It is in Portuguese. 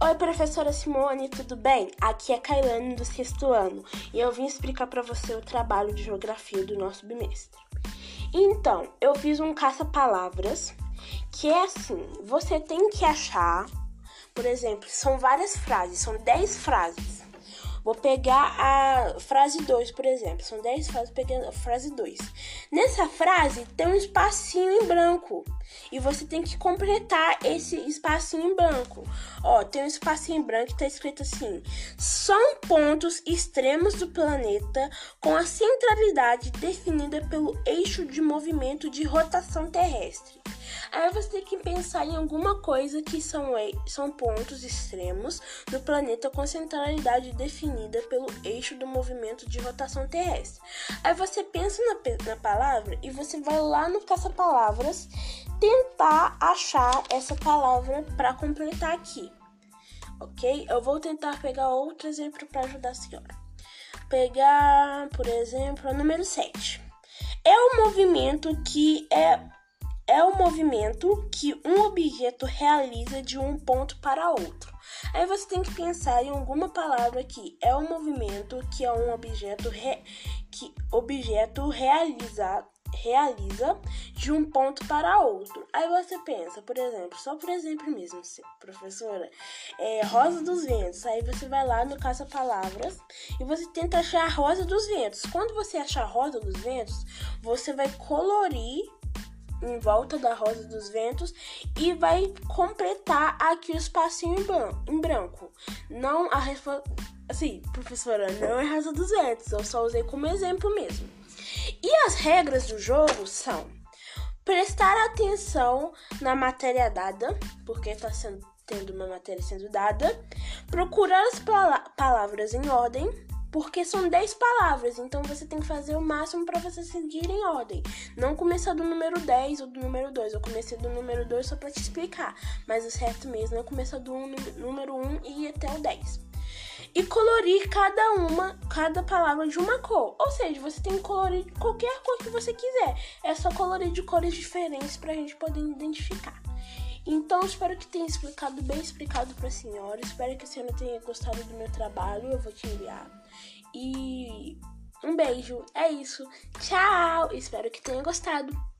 Oi, professora Simone, tudo bem? Aqui é Kailane do sexto ano e eu vim explicar para você o trabalho de geografia do nosso bimestre. Então, eu fiz um caça-palavras que é assim: você tem que achar, por exemplo, são várias frases, são 10 frases. Vou pegar a frase 2, por exemplo. São 10 frases, pegando a frase 2. Nessa frase tem um espacinho em branco. E você tem que completar esse espacinho em branco. Ó, tem um espacinho em branco que tá escrito assim: são pontos extremos do planeta com a centralidade definida pelo eixo de movimento de rotação terrestre. Aí você tem que pensar em alguma coisa que são, são pontos extremos do planeta com centralidade definida pelo eixo do movimento de rotação terrestre. Aí você pensa na, na palavra e você vai lá no caça-palavras tentar achar essa palavra para completar aqui. Ok? Eu vou tentar pegar outro exemplo para ajudar a senhora. Pegar, por exemplo, o número 7. É um movimento que é é o movimento que um objeto realiza de um ponto para outro. Aí você tem que pensar em alguma palavra aqui. É o movimento que é um objeto re, que objeto realiza realiza de um ponto para outro. Aí você pensa, por exemplo, só por exemplo mesmo, professora, é Rosa dos Ventos. Aí você vai lá no Caça Palavras e você tenta achar a Rosa dos Ventos. Quando você achar a Rosa dos Ventos, você vai colorir em volta da Rosa dos Ventos e vai completar aqui o espacinho em branco. Não a resposta. Assim, professora, não é Rosa dos Ventos, eu só usei como exemplo mesmo. E as regras do jogo são prestar atenção na matéria dada, porque está sendo tendo uma matéria sendo dada, procurar as palavras em ordem, porque são 10 palavras, então você tem que fazer o máximo para você seguir em ordem. Não começar do número 10 ou do número 2. Eu comecei do número 2 só para te explicar, mas o certo mesmo é começar do número 1 e ir até o 10. E colorir cada uma, cada palavra de uma cor. Ou seja, você tem que colorir qualquer cor que você quiser. É só colorir de cores diferentes para a gente poder identificar. Então, espero que tenha explicado bem explicado para a senhora. Espero que a senhora tenha gostado do meu trabalho. Eu vou te enviar. E um beijo. É isso. Tchau. Espero que tenha gostado.